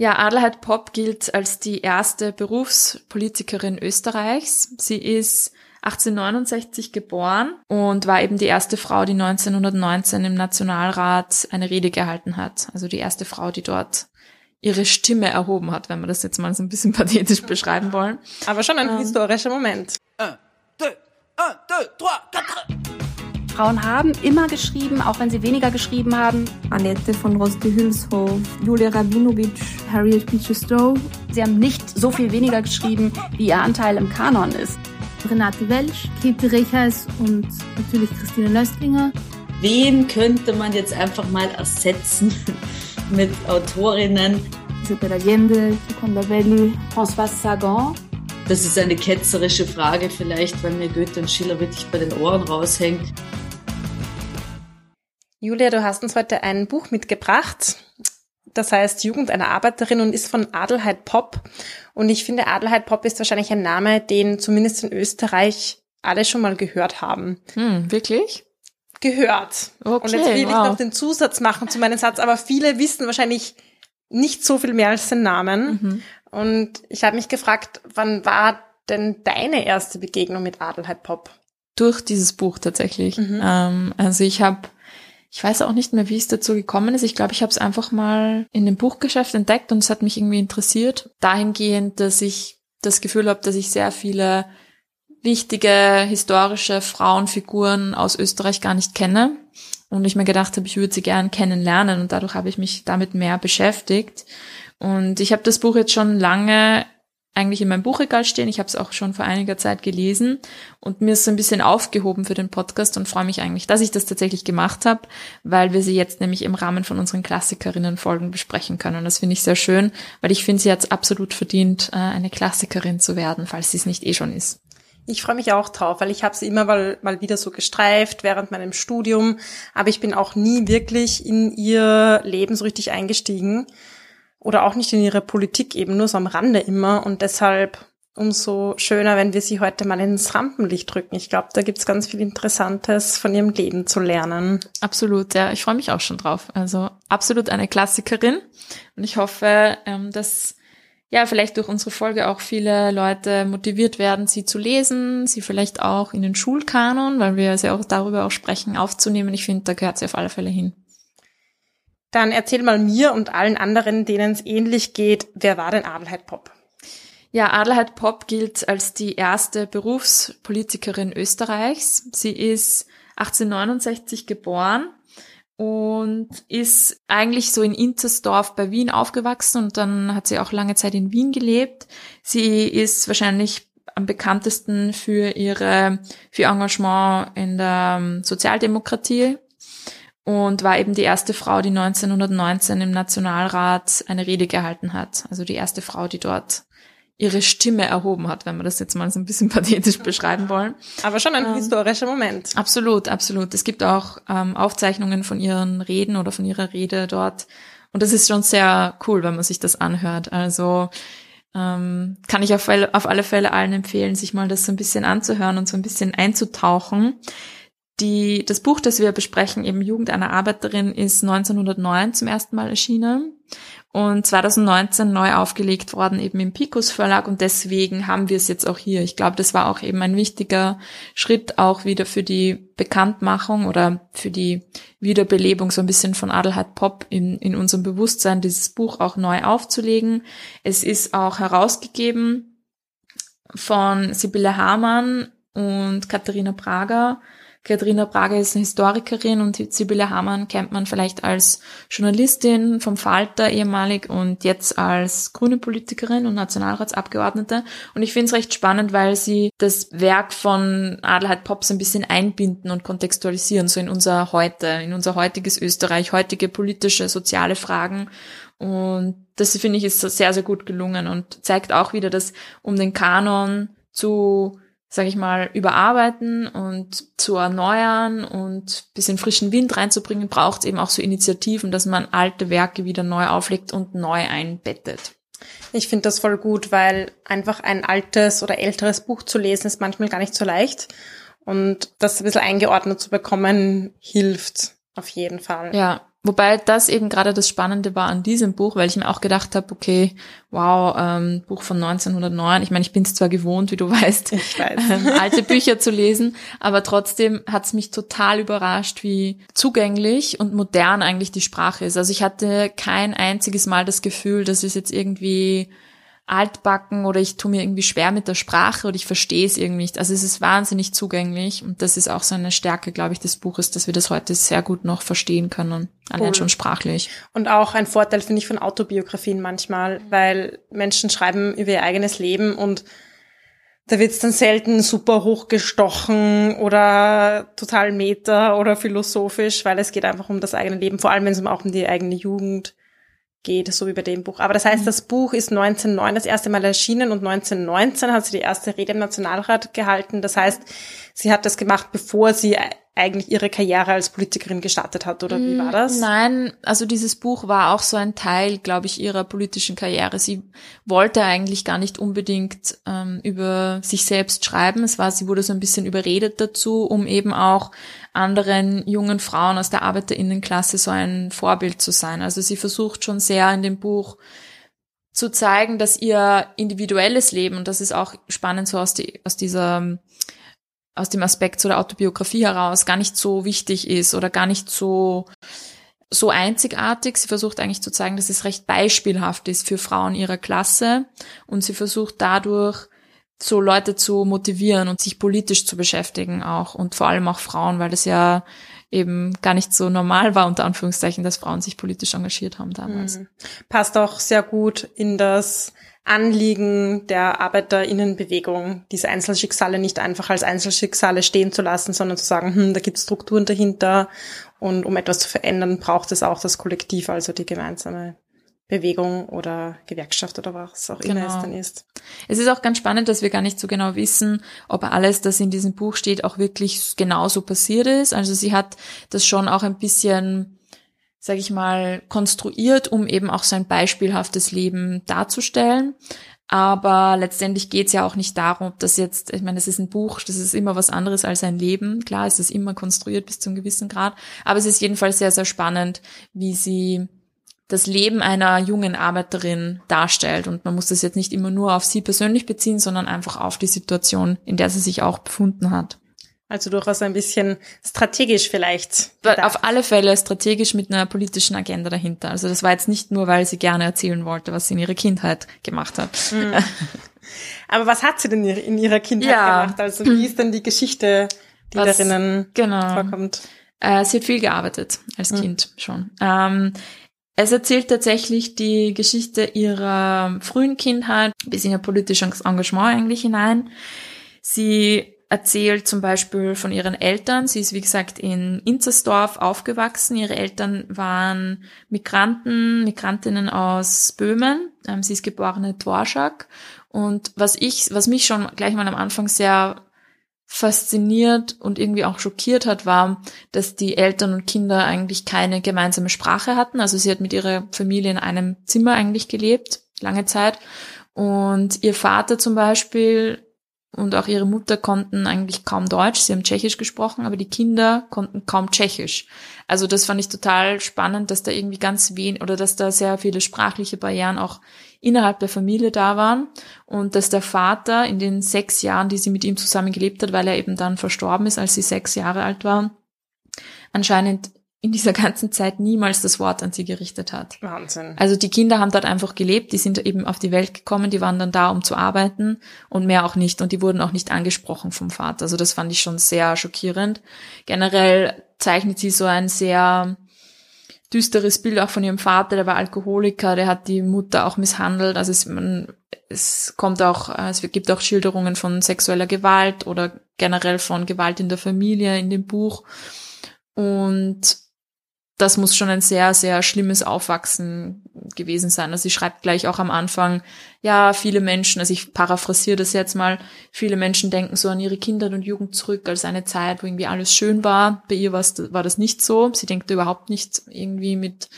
Ja, Adelheid Popp gilt als die erste Berufspolitikerin Österreichs. Sie ist 1869 geboren und war eben die erste Frau, die 1919 im Nationalrat eine Rede gehalten hat. Also die erste Frau, die dort ihre Stimme erhoben hat, wenn wir das jetzt mal so ein bisschen pathetisch beschreiben wollen. Aber schon ein ähm, historischer Moment. Un, deux, un, deux, trois, quatre. Frauen haben immer geschrieben, auch wenn sie weniger geschrieben haben. Annette von Roste-Hülshoff, Julia Rabinovich, Harriet Beecher Stowe. Sie haben nicht so viel weniger geschrieben, wie ihr Anteil im Kanon ist. Renate Welsch, Käthe Rechers und natürlich Christine Löstlinger. Wen könnte man jetzt einfach mal ersetzen mit Autorinnen? Isabella Allende, Seconda Belli, François Sagan. Das ist eine ketzerische Frage vielleicht, weil mir Goethe und Schiller wirklich bei den Ohren raushängt. Julia, du hast uns heute ein Buch mitgebracht. Das heißt Jugend einer Arbeiterin und ist von Adelheid Popp. Und ich finde, Adelheid Popp ist wahrscheinlich ein Name, den zumindest in Österreich alle schon mal gehört haben. Hm, wirklich? Gehört. Okay, und jetzt will wow. ich noch den Zusatz machen zu meinem Satz, aber viele wissen wahrscheinlich nicht so viel mehr als den Namen. Mhm. Und ich habe mich gefragt, wann war denn deine erste Begegnung mit Adelheid Popp? Durch dieses Buch tatsächlich. Mhm. Ähm, also ich habe ich weiß auch nicht mehr, wie es dazu gekommen ist. Ich glaube, ich habe es einfach mal in dem Buchgeschäft entdeckt und es hat mich irgendwie interessiert. Dahingehend, dass ich das Gefühl habe, dass ich sehr viele wichtige historische Frauenfiguren aus Österreich gar nicht kenne. Und ich mir gedacht habe, ich würde sie gern kennenlernen und dadurch habe ich mich damit mehr beschäftigt. Und ich habe das Buch jetzt schon lange eigentlich in meinem Buchregal stehen. Ich habe es auch schon vor einiger Zeit gelesen und mir ist so ein bisschen aufgehoben für den Podcast und freue mich eigentlich, dass ich das tatsächlich gemacht habe, weil wir sie jetzt nämlich im Rahmen von unseren Klassikerinnen-Folgen besprechen können. Und das finde ich sehr schön, weil ich finde, sie hat absolut verdient, äh, eine Klassikerin zu werden, falls sie es nicht eh schon ist. Ich freue mich auch drauf, weil ich habe sie immer mal, mal wieder so gestreift während meinem Studium, aber ich bin auch nie wirklich in ihr Leben so richtig eingestiegen oder auch nicht in ihre Politik eben, nur so am Rande immer. Und deshalb umso schöner, wenn wir sie heute mal ins Rampenlicht drücken. Ich glaube, da gibt's ganz viel Interessantes von ihrem Leben zu lernen. Absolut, ja. Ich freue mich auch schon drauf. Also absolut eine Klassikerin. Und ich hoffe, ähm, dass ja, vielleicht durch unsere Folge auch viele Leute motiviert werden, sie zu lesen, sie vielleicht auch in den Schulkanon, weil wir ja auch darüber auch sprechen, aufzunehmen. Ich finde, da gehört sie auf alle Fälle hin. Dann erzähl mal mir und allen anderen, denen es ähnlich geht, wer war denn Adelheid Popp? Ja, Adelheid Popp gilt als die erste Berufspolitikerin Österreichs. Sie ist 1869 geboren und ist eigentlich so in Intersdorf bei Wien aufgewachsen und dann hat sie auch lange Zeit in Wien gelebt. Sie ist wahrscheinlich am bekanntesten für ihre, für Engagement in der Sozialdemokratie und war eben die erste Frau, die 1919 im Nationalrat eine Rede gehalten hat. Also die erste Frau, die dort ihre Stimme erhoben hat, wenn wir das jetzt mal so ein bisschen pathetisch beschreiben wollen. Aber schon ein ähm, historischer Moment. Absolut, absolut. Es gibt auch ähm, Aufzeichnungen von ihren Reden oder von ihrer Rede dort. Und das ist schon sehr cool, wenn man sich das anhört. Also ähm, kann ich auf, auf alle Fälle allen empfehlen, sich mal das so ein bisschen anzuhören und so ein bisschen einzutauchen. Die, das Buch, das wir besprechen, eben Jugend einer Arbeiterin, ist 1909 zum ersten Mal erschienen und 2019 neu aufgelegt worden eben im Picus Verlag und deswegen haben wir es jetzt auch hier. Ich glaube, das war auch eben ein wichtiger Schritt auch wieder für die Bekanntmachung oder für die Wiederbelebung so ein bisschen von Adelheid Pop in, in unserem Bewusstsein, dieses Buch auch neu aufzulegen. Es ist auch herausgegeben von Sibylle Hamann und Katharina Prager Katharina Prager ist eine Historikerin und Sibylle Hamann kennt man vielleicht als Journalistin vom Falter ehemalig und jetzt als grüne Politikerin und Nationalratsabgeordnete. Und ich finde es recht spannend, weil sie das Werk von Adelheid Pops ein bisschen einbinden und kontextualisieren, so in unser Heute, in unser heutiges Österreich, heutige politische, soziale Fragen. Und das finde ich ist sehr, sehr gut gelungen und zeigt auch wieder, dass um den Kanon zu sage ich mal, überarbeiten und zu erneuern und bisschen frischen Wind reinzubringen, braucht es eben auch so Initiativen, dass man alte Werke wieder neu auflegt und neu einbettet. Ich finde das voll gut, weil einfach ein altes oder älteres Buch zu lesen ist manchmal gar nicht so leicht. Und das ein bisschen eingeordnet zu bekommen, hilft auf jeden Fall. Ja, Wobei das eben gerade das Spannende war an diesem Buch, weil ich mir auch gedacht habe, okay, wow, ähm, Buch von 1909. Ich meine, ich bin es zwar gewohnt, wie du weißt, weiß. Ähm, alte Bücher zu lesen, aber trotzdem hat es mich total überrascht, wie zugänglich und modern eigentlich die Sprache ist. Also ich hatte kein einziges Mal das Gefühl, dass es jetzt irgendwie altbacken oder ich tue mir irgendwie schwer mit der Sprache oder ich verstehe es irgendwie nicht. Also es ist wahnsinnig zugänglich und das ist auch so eine Stärke, glaube ich, des Buches, dass wir das heute sehr gut noch verstehen können, allein cool. schon sprachlich. Und auch ein Vorteil finde ich von Autobiografien manchmal, weil Menschen schreiben über ihr eigenes Leben und da wird's dann selten super hochgestochen oder total meta oder philosophisch, weil es geht einfach um das eigene Leben, vor allem wenn es auch um die eigene Jugend geht, so wie bei dem Buch. Aber das heißt, mhm. das Buch ist 1909 das erste Mal erschienen und 1919 hat sie die erste Rede im Nationalrat gehalten. Das heißt, sie hat das gemacht, bevor sie eigentlich ihre Karriere als Politikerin gestartet hat, oder wie war das? Nein, also dieses Buch war auch so ein Teil, glaube ich, ihrer politischen Karriere. Sie wollte eigentlich gar nicht unbedingt ähm, über sich selbst schreiben. Es war, sie wurde so ein bisschen überredet dazu, um eben auch anderen jungen Frauen aus der Arbeiterinnenklasse so ein Vorbild zu sein. Also sie versucht schon sehr in dem Buch zu zeigen, dass ihr individuelles Leben, und das ist auch spannend so aus, die, aus dieser aus dem Aspekt so der Autobiografie heraus gar nicht so wichtig ist oder gar nicht so so einzigartig. Sie versucht eigentlich zu zeigen, dass es recht beispielhaft ist für Frauen ihrer Klasse und sie versucht dadurch so Leute zu motivieren und sich politisch zu beschäftigen auch und vor allem auch Frauen, weil das ja eben gar nicht so normal war, unter Anführungszeichen, dass Frauen sich politisch engagiert haben damals. Mhm. Passt auch sehr gut in das Anliegen der Arbeiterinnenbewegung, diese Einzelschicksale nicht einfach als Einzelschicksale stehen zu lassen, sondern zu sagen, hm, da gibt es Strukturen dahinter und um etwas zu verändern, braucht es auch das Kollektiv, also die gemeinsame Bewegung oder Gewerkschaft oder was auch immer es genau. dann ist. Es ist auch ganz spannend, dass wir gar nicht so genau wissen, ob alles, das in diesem Buch steht, auch wirklich genauso passiert ist. Also sie hat das schon auch ein bisschen sage ich mal, konstruiert, um eben auch sein beispielhaftes Leben darzustellen. Aber letztendlich geht es ja auch nicht darum, dass jetzt, ich meine, es ist ein Buch, das ist immer was anderes als ein Leben. Klar, es ist immer konstruiert bis zu einem gewissen Grad. Aber es ist jedenfalls sehr, sehr spannend, wie sie das Leben einer jungen Arbeiterin darstellt. Und man muss das jetzt nicht immer nur auf sie persönlich beziehen, sondern einfach auf die Situation, in der sie sich auch befunden hat. Also durchaus ein bisschen strategisch vielleicht. Auf alle Fälle strategisch mit einer politischen Agenda dahinter. Also das war jetzt nicht nur, weil sie gerne erzählen wollte, was sie in ihrer Kindheit gemacht hat. Mhm. Aber was hat sie denn in ihrer Kindheit ja. gemacht? Also wie ist denn die Geschichte, die was, darinnen genau. vorkommt? Äh, sie hat viel gearbeitet als mhm. Kind schon. Ähm, es erzählt tatsächlich die Geschichte ihrer frühen Kindheit bis in ihr politisches Engagement eigentlich hinein. Sie erzählt zum Beispiel von ihren Eltern. Sie ist, wie gesagt, in Inzersdorf aufgewachsen. Ihre Eltern waren Migranten, Migrantinnen aus Böhmen. Ähm, sie ist geborene Dvorak. Und was ich, was mich schon gleich mal am Anfang sehr fasziniert und irgendwie auch schockiert hat, war, dass die Eltern und Kinder eigentlich keine gemeinsame Sprache hatten. Also sie hat mit ihrer Familie in einem Zimmer eigentlich gelebt, lange Zeit. Und ihr Vater zum Beispiel und auch ihre Mutter konnten eigentlich kaum Deutsch, sie haben Tschechisch gesprochen, aber die Kinder konnten kaum Tschechisch. Also das fand ich total spannend, dass da irgendwie ganz wenig oder dass da sehr viele sprachliche Barrieren auch innerhalb der Familie da waren und dass der Vater in den sechs Jahren, die sie mit ihm zusammen gelebt hat, weil er eben dann verstorben ist, als sie sechs Jahre alt war, anscheinend in dieser ganzen Zeit niemals das Wort an sie gerichtet hat. Wahnsinn. Also die Kinder haben dort einfach gelebt, die sind eben auf die Welt gekommen, die waren dann da, um zu arbeiten und mehr auch nicht und die wurden auch nicht angesprochen vom Vater. Also das fand ich schon sehr schockierend. Generell zeichnet sie so ein sehr düsteres Bild auch von ihrem Vater, der war Alkoholiker, der hat die Mutter auch misshandelt. Also es, man, es kommt auch, es gibt auch Schilderungen von sexueller Gewalt oder generell von Gewalt in der Familie in dem Buch. Und das muss schon ein sehr, sehr schlimmes Aufwachsen gewesen sein. Also sie schreibt gleich auch am Anfang, ja, viele Menschen, also ich paraphrasiere das jetzt mal, viele Menschen denken so an ihre Kindheit und Jugend zurück als eine Zeit, wo irgendwie alles schön war. Bei ihr war das nicht so. Sie denkt überhaupt nicht irgendwie mit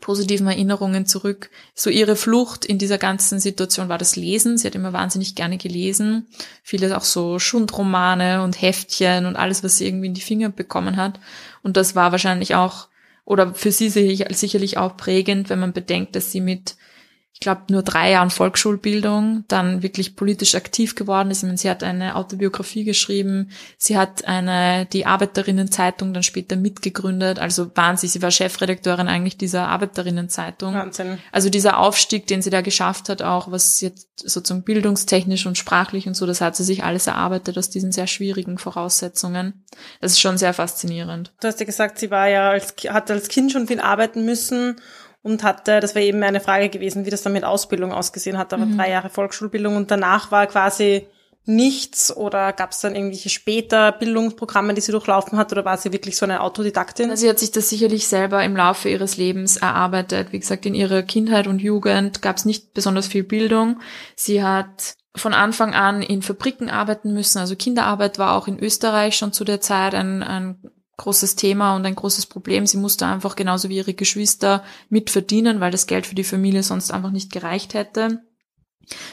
positiven Erinnerungen zurück. So ihre Flucht in dieser ganzen Situation war das Lesen. Sie hat immer wahnsinnig gerne gelesen. Viele auch so Schundromane und Heftchen und alles, was sie irgendwie in die Finger bekommen hat. Und das war wahrscheinlich auch oder für sie sicherlich auch prägend, wenn man bedenkt, dass sie mit ich glaube, nur drei Jahren Volksschulbildung, dann wirklich politisch aktiv geworden ist. Ich meine, sie hat eine Autobiografie geschrieben, sie hat eine, die Arbeiterinnenzeitung dann später mitgegründet, also Wahnsinn, sie war Chefredakteurin eigentlich dieser Arbeiterinnenzeitung. Wahnsinn. Also dieser Aufstieg, den sie da geschafft hat, auch was jetzt sozusagen bildungstechnisch und sprachlich und so, das hat sie sich alles erarbeitet aus diesen sehr schwierigen Voraussetzungen. Das ist schon sehr faszinierend. Du hast ja gesagt, sie war ja als, hat als Kind schon viel arbeiten müssen und hatte, das wäre eben eine Frage gewesen, wie das dann mit Ausbildung ausgesehen hat, aber mhm. drei Jahre Volksschulbildung und danach war quasi nichts oder gab es dann irgendwelche später Bildungsprogramme, die sie durchlaufen hat oder war sie wirklich so eine Autodidaktin? Sie hat sich das sicherlich selber im Laufe ihres Lebens erarbeitet. Wie gesagt, in ihrer Kindheit und Jugend gab es nicht besonders viel Bildung. Sie hat von Anfang an in Fabriken arbeiten müssen. Also Kinderarbeit war auch in Österreich schon zu der Zeit ein, ein großes Thema und ein großes Problem. Sie musste einfach genauso wie ihre Geschwister mitverdienen, weil das Geld für die Familie sonst einfach nicht gereicht hätte.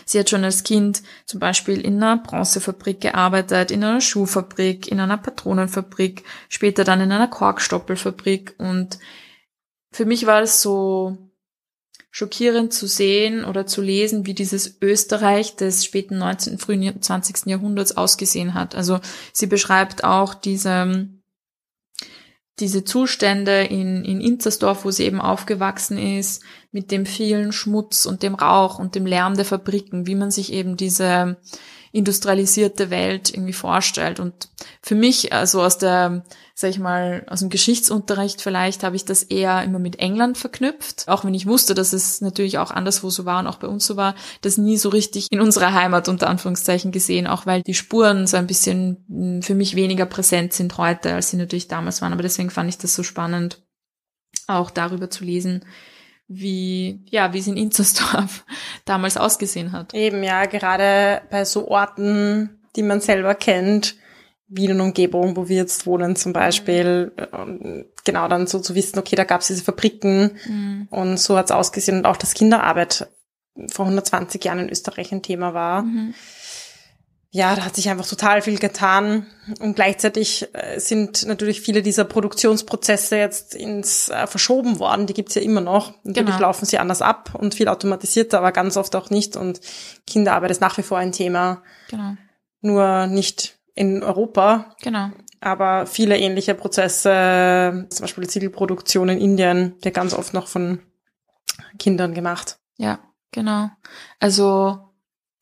Sie hat schon als Kind zum Beispiel in einer Bronzefabrik gearbeitet, in einer Schuhfabrik, in einer Patronenfabrik, später dann in einer Korkstoppelfabrik und für mich war es so schockierend zu sehen oder zu lesen, wie dieses Österreich des späten 19., frühen 20. Jahrhunderts ausgesehen hat. Also sie beschreibt auch diese diese Zustände in, in Inzersdorf, wo sie eben aufgewachsen ist, mit dem vielen Schmutz und dem Rauch und dem Lärm der Fabriken, wie man sich eben diese industrialisierte Welt irgendwie vorstellt. Und für mich, also aus der, sag ich mal, aus dem Geschichtsunterricht vielleicht, habe ich das eher immer mit England verknüpft. Auch wenn ich wusste, dass es natürlich auch anderswo so war und auch bei uns so war, das nie so richtig in unserer Heimat unter Anführungszeichen gesehen, auch weil die Spuren so ein bisschen hm, für mich weniger präsent sind heute, als sie natürlich damals waren. Aber deswegen fand ich das so spannend, auch darüber zu lesen, wie, ja, wie es in Inzersdorf damals ausgesehen hat. Eben, ja, gerade bei so Orten, die man selber kennt, Wien und Umgebung, wo wir jetzt wohnen zum Beispiel, mhm. genau dann so zu wissen, okay, da gab es diese Fabriken mhm. und so hat es ausgesehen und auch, dass Kinderarbeit vor 120 Jahren in Österreich ein Thema war. Mhm ja, da hat sich einfach total viel getan. Und gleichzeitig äh, sind natürlich viele dieser Produktionsprozesse jetzt ins äh, verschoben worden. Die gibt's ja immer noch. Natürlich genau. laufen sie anders ab und viel automatisierter, aber ganz oft auch nicht. Und Kinderarbeit ist nach wie vor ein Thema. Genau. Nur nicht in Europa. Genau. Aber viele ähnliche Prozesse, zum Beispiel die Ziegelproduktion in Indien, der ganz oft noch von Kindern gemacht. Ja, genau. Also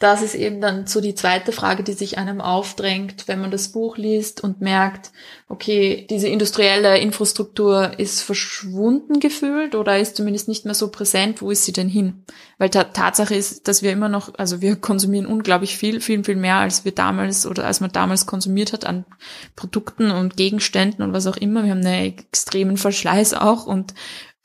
das ist eben dann so die zweite Frage, die sich einem aufdrängt, wenn man das Buch liest und merkt, okay, diese industrielle Infrastruktur ist verschwunden gefühlt oder ist zumindest nicht mehr so präsent. Wo ist sie denn hin? Weil ta Tatsache ist, dass wir immer noch, also wir konsumieren unglaublich viel, viel, viel mehr, als wir damals oder als man damals konsumiert hat an Produkten und Gegenständen und was auch immer. Wir haben einen extremen Verschleiß auch und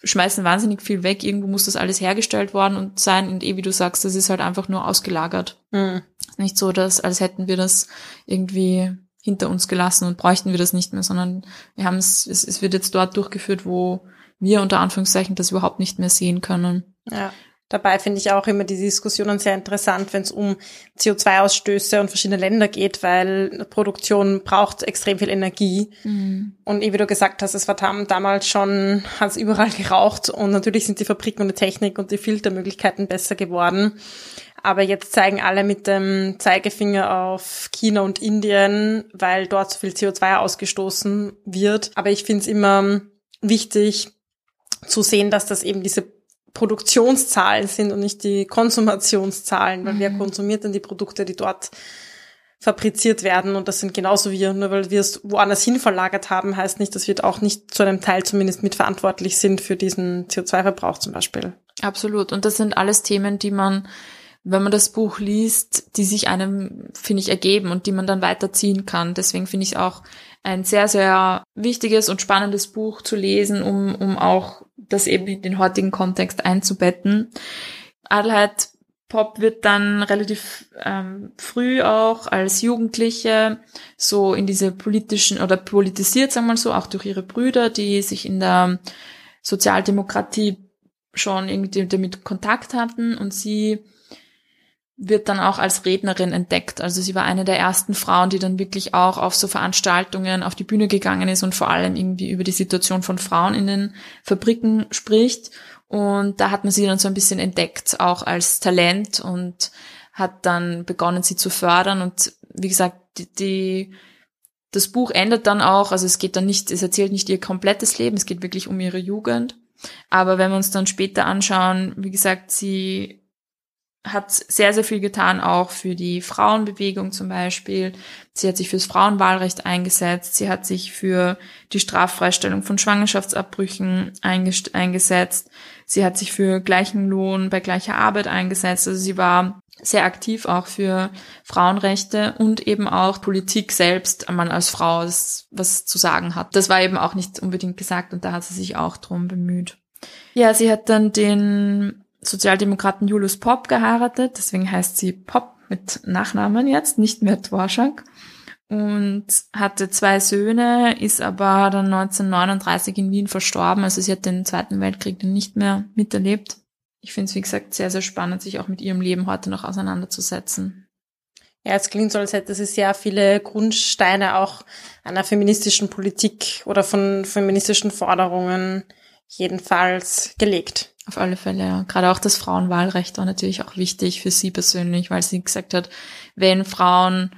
schmeißen wahnsinnig viel weg. Irgendwo muss das alles hergestellt worden und sein. Und eh, wie du sagst, das ist halt einfach nur ausgelagert. Mhm. Nicht so, dass, als hätten wir das irgendwie hinter uns gelassen und bräuchten wir das nicht mehr, sondern wir haben es, es wird jetzt dort durchgeführt, wo wir unter Anführungszeichen das überhaupt nicht mehr sehen können. Ja. Dabei finde ich auch immer die Diskussionen sehr interessant, wenn es um CO2-Ausstöße und verschiedene Länder geht, weil Produktion braucht extrem viel Energie. Mhm. Und wie du gesagt hast, es war damals schon, hat es überall geraucht und natürlich sind die Fabriken und die Technik und die Filtermöglichkeiten besser geworden. Aber jetzt zeigen alle mit dem Zeigefinger auf China und Indien, weil dort so viel CO2 ausgestoßen wird. Aber ich finde es immer wichtig zu sehen, dass das eben diese Produktionszahlen sind und nicht die Konsumationszahlen, weil mhm. wer konsumiert denn die Produkte, die dort fabriziert werden und das sind genauso wir, nur weil wir es woanders hin verlagert haben, heißt nicht, dass wir auch nicht zu einem Teil zumindest mitverantwortlich sind für diesen CO2-Verbrauch zum Beispiel. Absolut. Und das sind alles Themen, die man, wenn man das Buch liest, die sich einem, finde ich, ergeben und die man dann weiterziehen kann. Deswegen finde ich auch ein sehr, sehr wichtiges und spannendes Buch zu lesen, um, um auch das eben in den heutigen Kontext einzubetten. Adelheid Pop wird dann relativ ähm, früh auch als Jugendliche so in diese politischen oder politisiert, sagen wir mal so, auch durch ihre Brüder, die sich in der Sozialdemokratie schon irgendwie damit Kontakt hatten und sie wird dann auch als Rednerin entdeckt. Also sie war eine der ersten Frauen, die dann wirklich auch auf so Veranstaltungen auf die Bühne gegangen ist und vor allem irgendwie über die Situation von Frauen in den Fabriken spricht. Und da hat man sie dann so ein bisschen entdeckt, auch als Talent und hat dann begonnen, sie zu fördern. Und wie gesagt, die, die das Buch endet dann auch, also es geht dann nicht, es erzählt nicht ihr komplettes Leben, es geht wirklich um ihre Jugend. Aber wenn wir uns dann später anschauen, wie gesagt, sie hat sehr, sehr viel getan, auch für die Frauenbewegung zum Beispiel. Sie hat sich fürs Frauenwahlrecht eingesetzt. Sie hat sich für die Straffreistellung von Schwangerschaftsabbrüchen eingesetzt. Sie hat sich für gleichen Lohn bei gleicher Arbeit eingesetzt. Also sie war sehr aktiv auch für Frauenrechte und eben auch Politik selbst, man als Frau was zu sagen hat. Das war eben auch nicht unbedingt gesagt und da hat sie sich auch drum bemüht. Ja, sie hat dann den Sozialdemokraten Julius Pop geheiratet, deswegen heißt sie Pop mit Nachnamen jetzt, nicht mehr Dvorak. Und hatte zwei Söhne, ist aber dann 1939 in Wien verstorben. Also sie hat den Zweiten Weltkrieg dann nicht mehr miterlebt. Ich finde es, wie gesagt, sehr, sehr spannend, sich auch mit ihrem Leben heute noch auseinanderzusetzen. Ja, es klingt so, als hätte sie sehr viele Grundsteine auch einer feministischen Politik oder von feministischen Forderungen jedenfalls gelegt. Auf alle Fälle, ja. Gerade auch das Frauenwahlrecht war natürlich auch wichtig für sie persönlich, weil sie gesagt hat, wenn Frauen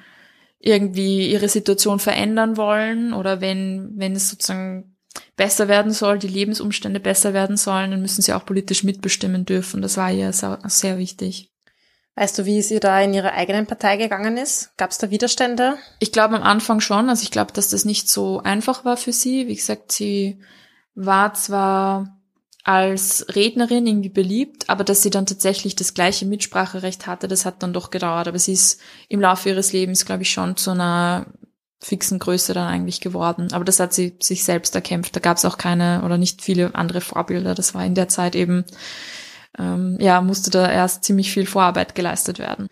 irgendwie ihre Situation verändern wollen oder wenn, wenn es sozusagen besser werden soll, die Lebensumstände besser werden sollen, dann müssen sie auch politisch mitbestimmen dürfen. Das war ihr sehr wichtig. Weißt du, wie es ihr da in ihrer eigenen Partei gegangen ist? Gab es da Widerstände? Ich glaube am Anfang schon. Also ich glaube, dass das nicht so einfach war für sie. Wie gesagt, sie war zwar als Rednerin irgendwie beliebt, aber dass sie dann tatsächlich das gleiche Mitspracherecht hatte, das hat dann doch gedauert. Aber sie ist im Laufe ihres Lebens, glaube ich, schon zu einer fixen Größe dann eigentlich geworden. Aber das hat sie sich selbst erkämpft. Da gab es auch keine oder nicht viele andere Vorbilder. Das war in der Zeit eben, ähm, ja, musste da erst ziemlich viel Vorarbeit geleistet werden.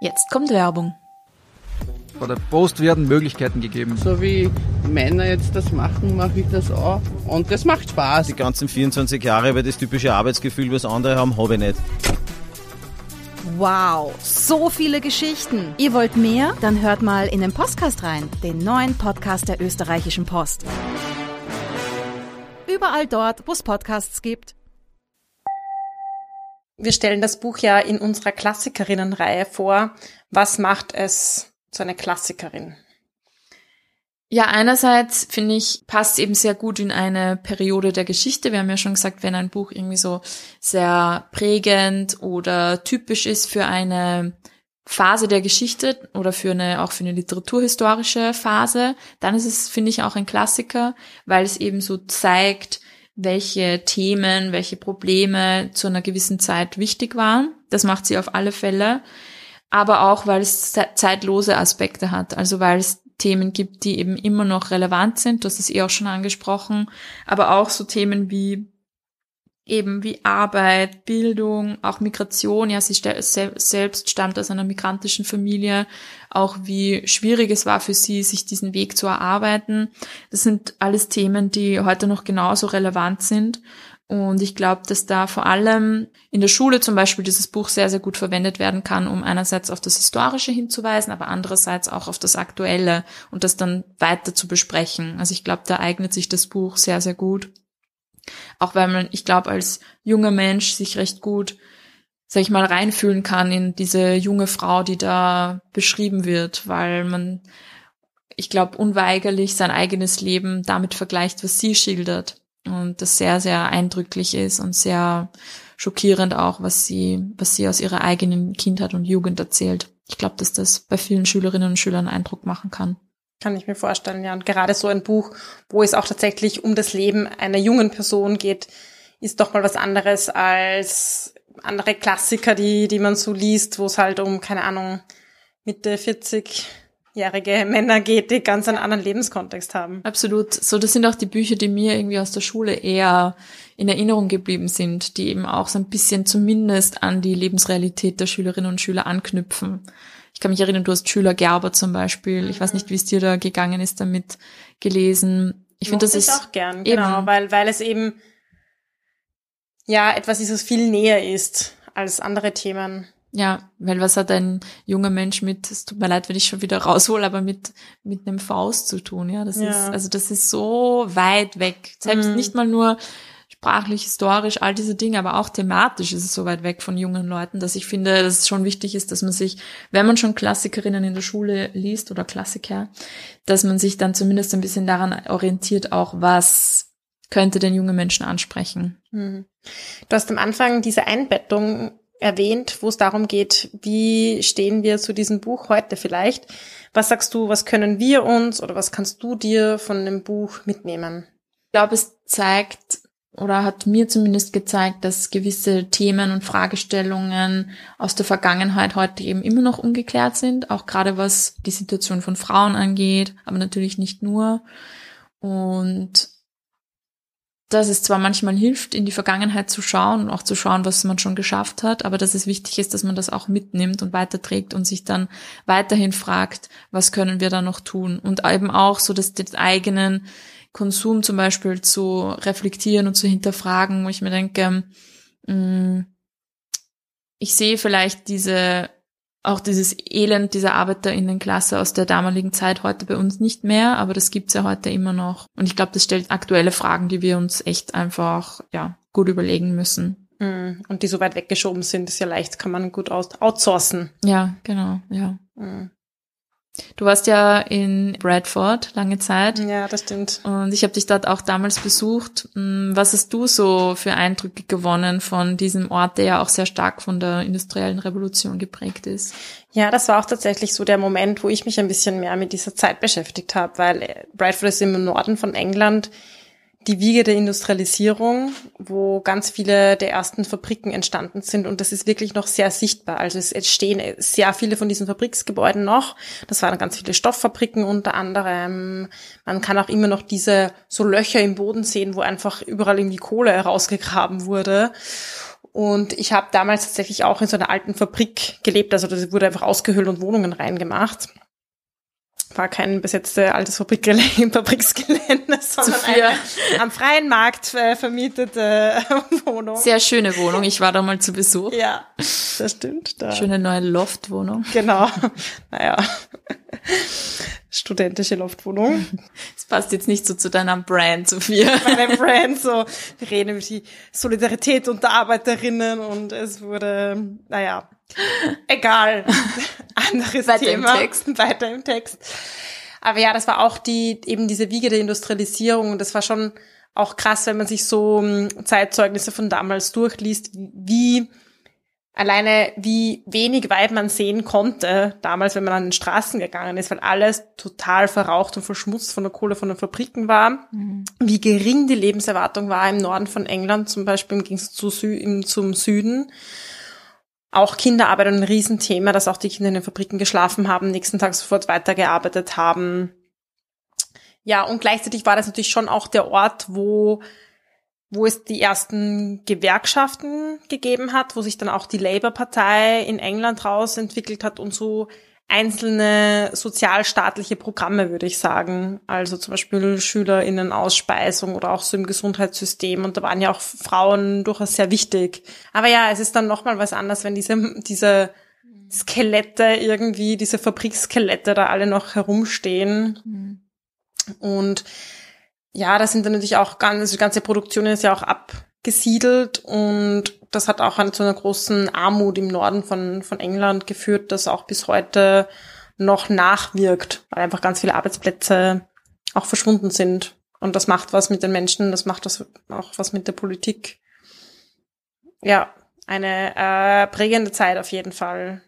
Jetzt kommt Werbung. Bei der Post werden Möglichkeiten gegeben. So wie Männer jetzt das machen, mache ich das auch. Und das macht Spaß. Die ganzen 24 Jahre über das typische Arbeitsgefühl, was andere haben, habe ich nicht. Wow, so viele Geschichten. Ihr wollt mehr? Dann hört mal in den Podcast rein, den neuen Podcast der österreichischen Post. Überall dort, wo es Podcasts gibt. Wir stellen das Buch ja in unserer Klassikerinnenreihe vor. Was macht es zu einer Klassikerin? Ja, einerseits finde ich, passt eben sehr gut in eine Periode der Geschichte. Wir haben ja schon gesagt, wenn ein Buch irgendwie so sehr prägend oder typisch ist für eine Phase der Geschichte oder für eine, auch für eine literaturhistorische Phase, dann ist es, finde ich, auch ein Klassiker, weil es eben so zeigt, welche Themen, welche Probleme zu einer gewissen Zeit wichtig waren. Das macht sie auf alle Fälle aber auch, weil es zeitlose Aspekte hat, also weil es Themen gibt, die eben immer noch relevant sind, hast es eh auch schon angesprochen, aber auch so Themen wie eben wie Arbeit, Bildung, auch Migration, ja, sie selbst stammt aus einer migrantischen Familie, auch wie schwierig es war für sie, sich diesen Weg zu erarbeiten. Das sind alles Themen, die heute noch genauso relevant sind und ich glaube, dass da vor allem in der Schule zum Beispiel dieses Buch sehr, sehr gut verwendet werden kann, um einerseits auf das Historische hinzuweisen, aber andererseits auch auf das Aktuelle und das dann weiter zu besprechen. Also ich glaube, da eignet sich das Buch sehr, sehr gut. Auch weil man, ich glaube, als junger Mensch sich recht gut, sag ich mal, reinfühlen kann in diese junge Frau, die da beschrieben wird, weil man, ich glaube, unweigerlich sein eigenes Leben damit vergleicht, was sie schildert und das sehr, sehr eindrücklich ist und sehr schockierend auch, was sie, was sie aus ihrer eigenen Kindheit und Jugend erzählt. Ich glaube, dass das bei vielen Schülerinnen und Schülern Eindruck machen kann. Kann ich mir vorstellen, ja. Und gerade so ein Buch, wo es auch tatsächlich um das Leben einer jungen Person geht, ist doch mal was anderes als andere Klassiker, die, die man so liest, wo es halt um, keine Ahnung, Mitte 40 jährige Männer geht, die ganz einen anderen Lebenskontext haben. Absolut. So, das sind auch die Bücher, die mir irgendwie aus der Schule eher in Erinnerung geblieben sind, die eben auch so ein bisschen zumindest an die Lebensrealität der Schülerinnen und Schüler anknüpfen. Ich kann mich erinnern, du hast Schüler Gerber zum Beispiel. Ich weiß nicht, wie es dir da gegangen ist damit gelesen. Ich finde, das ist auch gern, genau, weil, weil es eben ja etwas ist, was viel näher ist als andere Themen Ja, weil was hat ein junger Mensch mit, es tut mir leid, wenn ich schon wieder raushole, aber mit, mit einem Faust zu tun, ja. Das Ja. ist, also das ist so weit weg. Selbst Mhm. nicht mal nur sprachlich, historisch, all diese Dinge, aber auch thematisch ist es so weit weg von jungen Leuten, dass ich finde, dass es schon wichtig ist, dass man sich, wenn man schon Klassikerinnen in der Schule liest oder Klassiker, dass man sich dann zumindest ein bisschen daran orientiert, auch was könnte den jungen Menschen ansprechen. Mhm. Du hast am Anfang diese Einbettung erwähnt, wo es darum geht, wie stehen wir zu diesem Buch heute vielleicht. Was sagst du, was können wir uns oder was kannst du dir von dem Buch mitnehmen? Ich glaube, es zeigt oder hat mir zumindest gezeigt, dass gewisse Themen und Fragestellungen aus der Vergangenheit heute eben immer noch ungeklärt sind, auch gerade was die Situation von Frauen angeht, aber natürlich nicht nur. Und dass es zwar manchmal hilft, in die Vergangenheit zu schauen und auch zu schauen, was man schon geschafft hat, aber dass es wichtig ist, dass man das auch mitnimmt und weiterträgt und sich dann weiterhin fragt, was können wir da noch tun? Und eben auch so, dass den eigenen Konsum zum Beispiel zu reflektieren und zu hinterfragen, wo ich mir denke, mh, ich sehe vielleicht diese, auch dieses Elend dieser ArbeiterInnenklasse aus der damaligen Zeit heute bei uns nicht mehr, aber das gibt's ja heute immer noch. Und ich glaube, das stellt aktuelle Fragen, die wir uns echt einfach, ja, gut überlegen müssen. Mhm. Und die so weit weggeschoben sind, ist ja leicht, kann man gut aus outsourcen. Ja, genau, ja. Mhm. Du warst ja in Bradford lange Zeit. Ja, das stimmt. Und ich habe dich dort auch damals besucht. Hm, Was hast du so für Eindrücke gewonnen von diesem Ort, der ja auch sehr stark von der industriellen Revolution geprägt ist? Ja, das war auch tatsächlich so der Moment, wo ich mich ein bisschen mehr mit dieser Zeit beschäftigt habe, weil Bradford ist im Norden von England die Wiege der Industrialisierung, wo ganz viele der ersten Fabriken entstanden sind und das ist wirklich noch sehr sichtbar. Also es entstehen sehr viele von diesen Fabriksgebäuden noch. Das waren ganz viele Stofffabriken unter anderem. Man kann auch immer noch diese so Löcher im Boden sehen, wo einfach überall irgendwie Kohle herausgegraben wurde. Und ich habe damals tatsächlich auch in so einer alten Fabrik gelebt. Also das wurde einfach ausgehöhlt und Wohnungen reingemacht. War kein besetzte altes Fabrikgelände, Fabriksgelände, sondern eine am freien Markt äh, vermietete Wohnung. Sehr schöne Wohnung. Ich war da mal zu Besuch. ja, das stimmt. Da. Schöne neue Loftwohnung. Genau. Naja. Studentische Loftwohnung. Das passt jetzt nicht so zu deiner Brand, Sophia. Meine Brand so. Wir reden über die Solidarität unter Arbeiterinnen und es wurde, naja, egal. Anderes Weiter im Thema. Text. Weiter im Text. Aber ja, das war auch die, eben diese Wiege der Industrialisierung und das war schon auch krass, wenn man sich so ähm, Zeitzeugnisse von damals durchliest, wie alleine wie wenig weit man sehen konnte, damals, wenn man an den Straßen gegangen ist, weil alles total verraucht und verschmutzt von der Kohle von den Fabriken war, wie gering die Lebenserwartung war im Norden von England, zum Beispiel im Gegensatz zu Sü im, zum Süden. Auch Kinderarbeit ein Riesenthema, dass auch die Kinder in den Fabriken geschlafen haben, nächsten Tag sofort weitergearbeitet haben. Ja, und gleichzeitig war das natürlich schon auch der Ort, wo wo es die ersten Gewerkschaften gegeben hat, wo sich dann auch die Labour-Partei in England raus entwickelt hat und so einzelne sozialstaatliche Programme, würde ich sagen. Also zum Beispiel SchülerInnen-Ausspeisung oder auch so im Gesundheitssystem. Und da waren ja auch Frauen durchaus sehr wichtig. Aber ja, es ist dann nochmal was anderes, wenn diese, diese Skelette irgendwie, diese Fabrikskelette da alle noch herumstehen. Und ja, das sind dann natürlich auch ganz, die ganze Produktion ist ja auch abgesiedelt und das hat auch zu einer großen Armut im Norden von, von England geführt, das auch bis heute noch nachwirkt, weil einfach ganz viele Arbeitsplätze auch verschwunden sind. Und das macht was mit den Menschen, das macht das auch was mit der Politik. Ja, eine äh, prägende Zeit auf jeden Fall.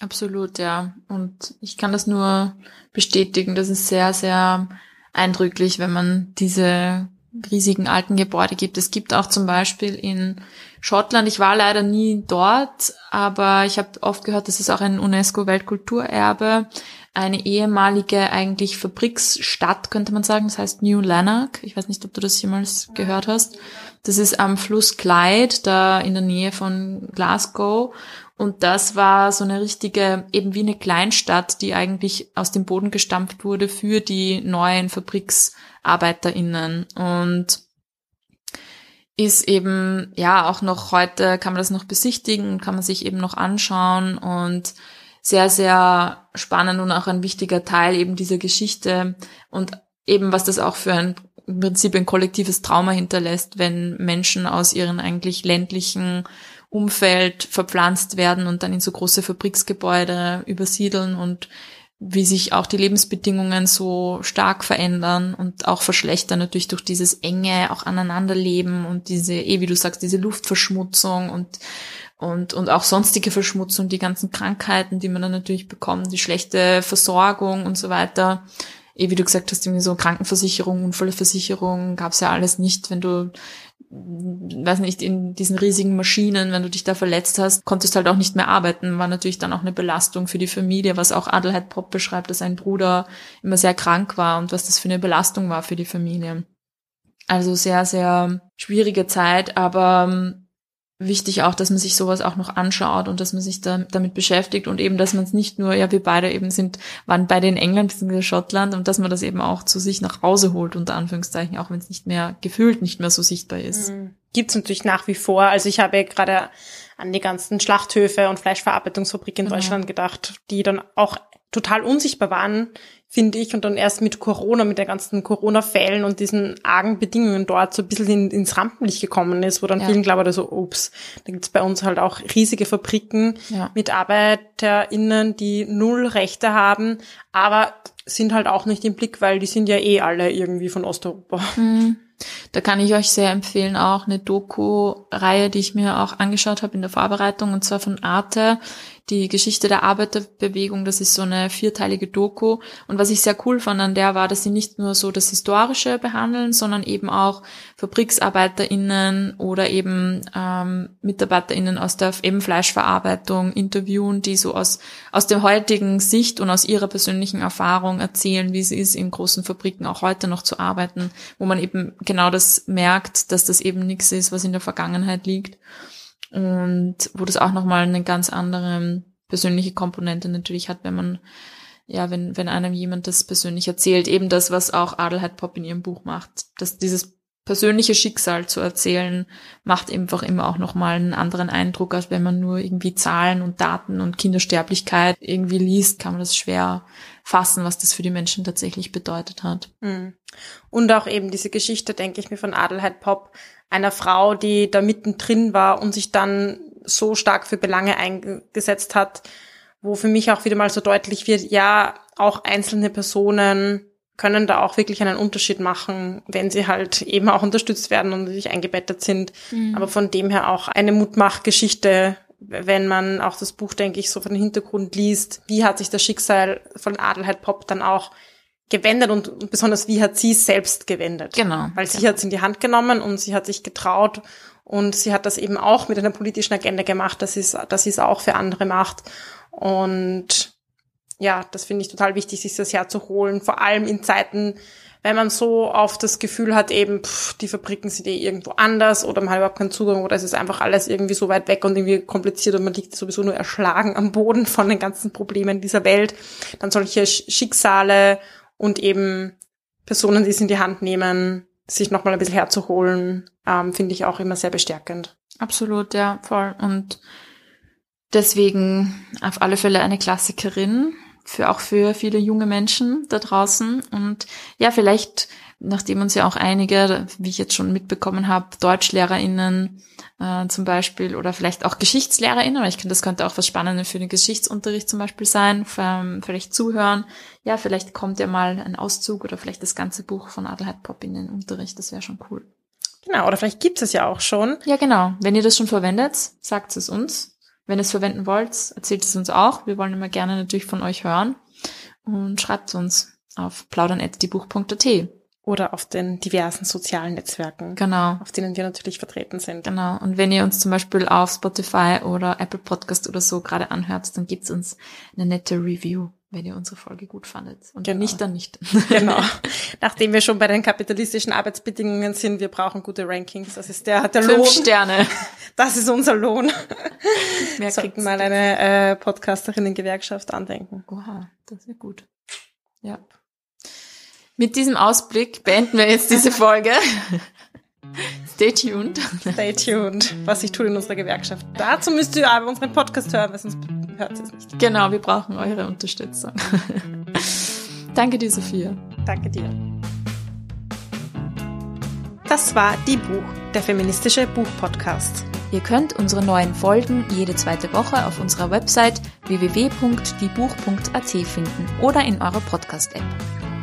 Absolut, ja. Und ich kann das nur bestätigen. Das ist sehr, sehr eindrücklich, wenn man diese riesigen alten Gebäude gibt. Es gibt auch zum Beispiel in Schottland, ich war leider nie dort, aber ich habe oft gehört, das ist auch ein UNESCO-Weltkulturerbe, eine ehemalige eigentlich Fabriksstadt, könnte man sagen, das heißt New Lanark. Ich weiß nicht, ob du das jemals gehört hast. Das ist am Fluss Clyde, da in der Nähe von Glasgow. Und das war so eine richtige, eben wie eine Kleinstadt, die eigentlich aus dem Boden gestampft wurde für die neuen FabriksarbeiterInnen. Und ist eben, ja, auch noch heute kann man das noch besichtigen, kann man sich eben noch anschauen und sehr, sehr spannend und auch ein wichtiger Teil eben dieser Geschichte und eben was das auch für ein im Prinzip ein kollektives Trauma hinterlässt, wenn Menschen aus ihren eigentlich ländlichen Umfeld verpflanzt werden und dann in so große Fabriksgebäude übersiedeln und wie sich auch die Lebensbedingungen so stark verändern und auch verschlechtern natürlich durch dieses enge auch aneinanderleben und diese, eh wie du sagst, diese Luftverschmutzung und und, und auch sonstige Verschmutzung, die ganzen Krankheiten, die man dann natürlich bekommt, die schlechte Versorgung und so weiter. Eh, wie du gesagt hast, irgendwie so Krankenversicherung, Unfallversicherung, gab's ja alles nicht, wenn du weiß nicht, in diesen riesigen Maschinen, wenn du dich da verletzt hast, konntest halt auch nicht mehr arbeiten, war natürlich dann auch eine Belastung für die Familie, was auch Adelheid Pop beschreibt, dass sein Bruder immer sehr krank war und was das für eine Belastung war für die Familie. Also sehr, sehr schwierige Zeit, aber ähm, wichtig auch, dass man sich sowas auch noch anschaut und dass man sich da, damit beschäftigt und eben, dass man es nicht nur, ja, wir beide eben sind, waren beide in England bzw. Schottland und dass man das eben auch zu sich nach Hause holt, unter Anführungszeichen, auch wenn es nicht mehr gefühlt nicht mehr so sichtbar ist. Mhm. Gibt's natürlich nach wie vor. Also ich habe gerade an die ganzen Schlachthöfe und Fleischverarbeitungsfabriken in genau. Deutschland gedacht, die dann auch total unsichtbar waren finde ich. Und dann erst mit Corona, mit der ganzen Corona-Fällen und diesen argen Bedingungen dort so ein bisschen in, ins Rampenlicht gekommen ist, wo dann ja. vielen glauben, so, ups, da gibt's bei uns halt auch riesige Fabriken ja. mit ArbeiterInnen, die null Rechte haben, aber sind halt auch nicht im Blick, weil die sind ja eh alle irgendwie von Osteuropa. Mhm. Da kann ich euch sehr empfehlen, auch eine Doku-Reihe, die ich mir auch angeschaut habe in der Vorbereitung, und zwar von Arte, die Geschichte der Arbeiterbewegung. Das ist so eine vierteilige Doku. Und was ich sehr cool fand an der war, dass sie nicht nur so das Historische behandeln, sondern eben auch FabriksarbeiterInnen oder eben ähm, MitarbeiterInnen aus der eben Fleischverarbeitung interviewen, die so aus, aus der heutigen Sicht und aus ihrer persönlichen Erfahrung erzählen, wie es ist, in großen Fabriken auch heute noch zu arbeiten, wo man eben genau das merkt, dass das eben nichts ist, was in der Vergangenheit liegt und wo das auch nochmal eine ganz andere persönliche Komponente natürlich hat, wenn man, ja, wenn, wenn einem jemand das persönlich erzählt, eben das, was auch Adelheid Pop in ihrem Buch macht, dass dieses persönliche Schicksal zu erzählen, macht einfach immer auch nochmal einen anderen Eindruck, als wenn man nur irgendwie Zahlen und Daten und Kindersterblichkeit irgendwie liest, kann man das schwer fassen, was das für die Menschen tatsächlich bedeutet hat. Hm. Und auch eben diese Geschichte, denke ich mir, von Adelheid Pop, einer Frau, die da mittendrin war und sich dann so stark für Belange eingesetzt hat, wo für mich auch wieder mal so deutlich wird, ja, auch einzelne Personen können da auch wirklich einen Unterschied machen, wenn sie halt eben auch unterstützt werden und sich eingebettet sind. Mhm. Aber von dem her auch eine Mutmachgeschichte, wenn man auch das Buch, denke ich, so von Hintergrund liest, wie hat sich das Schicksal von Adelheid Pop dann auch gewendet und besonders wie hat sie es selbst gewendet. Genau. Weil sie genau. hat es in die Hand genommen und sie hat sich getraut und sie hat das eben auch mit einer politischen Agenda gemacht, dass sie es, dass sie es auch für andere macht. Und ja, das finde ich total wichtig, sich das herzuholen, vor allem in Zeiten, wenn man so oft das Gefühl hat, eben, pff, die Fabriken sind eh irgendwo anders oder man hat überhaupt keinen Zugang oder es ist einfach alles irgendwie so weit weg und irgendwie kompliziert und man liegt sowieso nur erschlagen am Boden von den ganzen Problemen dieser Welt, dann solche Schicksale und eben Personen, die es in die Hand nehmen, sich nochmal ein bisschen herzuholen, ähm, finde ich auch immer sehr bestärkend. Absolut, ja, voll. Und deswegen auf alle Fälle eine Klassikerin, für auch für viele junge Menschen da draußen. Und ja, vielleicht, nachdem uns ja auch einige, wie ich jetzt schon mitbekommen habe, DeutschlehrerInnen äh, zum Beispiel oder vielleicht auch GeschichtslehrerInnen, aber ich finde, das könnte auch was Spannendes für den Geschichtsunterricht zum Beispiel sein, vielleicht zuhören. Ja, vielleicht kommt ja mal ein Auszug oder vielleicht das ganze Buch von Adelheid Pop in den Unterricht, das wäre schon cool. Genau, oder vielleicht gibt es ja auch schon. Ja, genau. Wenn ihr das schon verwendet, sagt es uns. Wenn ihr es verwenden wollt, erzählt es uns auch. Wir wollen immer gerne natürlich von euch hören. Und schreibt uns auf plaudern.diebuch.at oder auf den diversen sozialen Netzwerken, genau. auf denen wir natürlich vertreten sind. Genau. Und wenn ihr uns zum Beispiel auf Spotify oder Apple Podcast oder so gerade anhört, dann gibt's uns eine nette Review, wenn ihr unsere Folge gut fandet. Und genau. nicht, dann nicht. Genau. Nachdem wir schon bei den kapitalistischen Arbeitsbedingungen sind, wir brauchen gute Rankings. Das ist der, der Fünf Lohn. Sterne. Das ist unser Lohn. Mehr Sollten mal eine äh, Podcasterinnen-Gewerkschaft andenken. Oha, das wäre gut. Ja. Mit diesem Ausblick beenden wir jetzt diese Folge. Stay tuned. Stay tuned, was sich tut in unserer Gewerkschaft. Dazu müsst ihr aber unseren Podcast hören, weil sonst hört ihr es nicht. Genau, wir brauchen eure Unterstützung. Danke dir, Sophia. Danke dir. Das war Die Buch, der feministische Buchpodcast. Ihr könnt unsere neuen Folgen jede zweite Woche auf unserer Website www.diebuch.at finden oder in eurer Podcast-App.